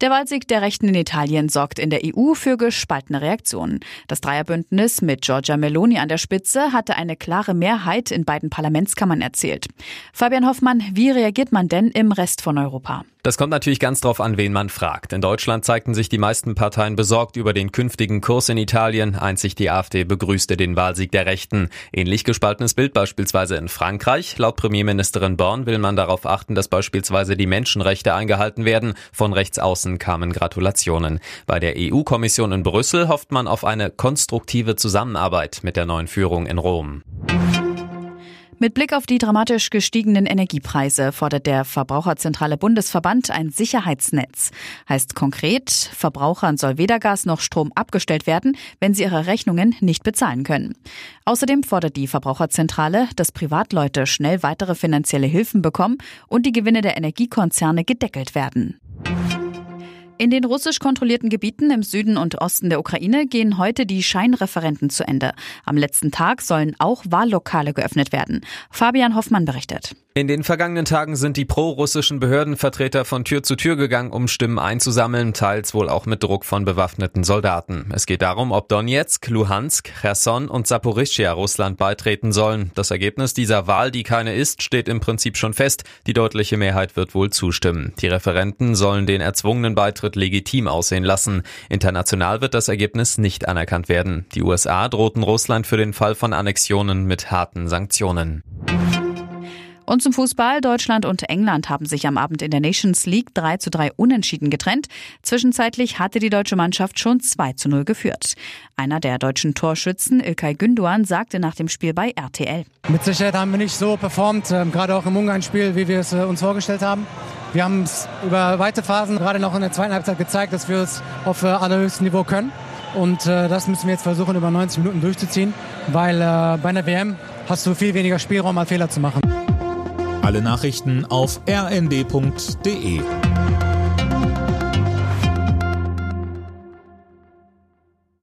Der Wahlsieg der Rechten in Italien sorgt in der EU für gespaltene Reaktionen. Das Dreierbündnis mit Giorgia Meloni an der Spitze hatte eine klare Mehrheit in beiden Parlamentskammern erzielt. Fabian Hoffmann, wie reagiert man denn im Rest von Europa? Das kommt natürlich ganz drauf an, wen man fragt. In Deutschland zeigten sich die meisten Parteien besorgt über den künftigen Kurs in Italien. Einzig die AfD begrüßte den Wahlsieg der Rechten. Ähnlich gespaltenes Bild beispielsweise in Frankreich. Laut Premierministerin Born will man darauf achten, dass beispielsweise die Menschenrechte eingehalten werden. Von rechts außen kamen Gratulationen. Bei der EU-Kommission in Brüssel hofft man auf eine konstruktive Zusammenarbeit mit der neuen Führung in Rom. Mit Blick auf die dramatisch gestiegenen Energiepreise fordert der Verbraucherzentrale Bundesverband ein Sicherheitsnetz. Heißt konkret, Verbrauchern soll weder Gas noch Strom abgestellt werden, wenn sie ihre Rechnungen nicht bezahlen können. Außerdem fordert die Verbraucherzentrale, dass Privatleute schnell weitere finanzielle Hilfen bekommen und die Gewinne der Energiekonzerne gedeckelt werden. In den russisch kontrollierten Gebieten im Süden und Osten der Ukraine gehen heute die Scheinreferenten zu Ende. Am letzten Tag sollen auch Wahllokale geöffnet werden. Fabian Hoffmann berichtet. In den vergangenen Tagen sind die pro-russischen Behördenvertreter von Tür zu Tür gegangen, um Stimmen einzusammeln, teils wohl auch mit Druck von bewaffneten Soldaten. Es geht darum, ob Donetsk, Luhansk, Cherson und Saporischschja Russland beitreten sollen. Das Ergebnis dieser Wahl, die keine ist, steht im Prinzip schon fest. Die deutliche Mehrheit wird wohl zustimmen. Die Referenten sollen den erzwungenen Beitritt legitim aussehen lassen. International wird das Ergebnis nicht anerkannt werden. Die USA drohten Russland für den Fall von Annexionen mit harten Sanktionen. Und zum Fußball. Deutschland und England haben sich am Abend in der Nations League 3 zu 3 unentschieden getrennt. Zwischenzeitlich hatte die deutsche Mannschaft schon 2 zu 0 geführt. Einer der deutschen Torschützen, Ilkay Günduan, sagte nach dem Spiel bei RTL. Mit Sicherheit haben wir nicht so performt, ähm, gerade auch im Ungarn-Spiel, wie wir es äh, uns vorgestellt haben. Wir haben es über weite Phasen, gerade noch in der zweiten Halbzeit, gezeigt, dass wir es auf äh, allerhöchstem Niveau können. Und äh, das müssen wir jetzt versuchen, über 90 Minuten durchzuziehen, weil äh, bei einer WM hast du viel weniger Spielraum, mal Fehler zu machen. Alle Nachrichten auf rnd.de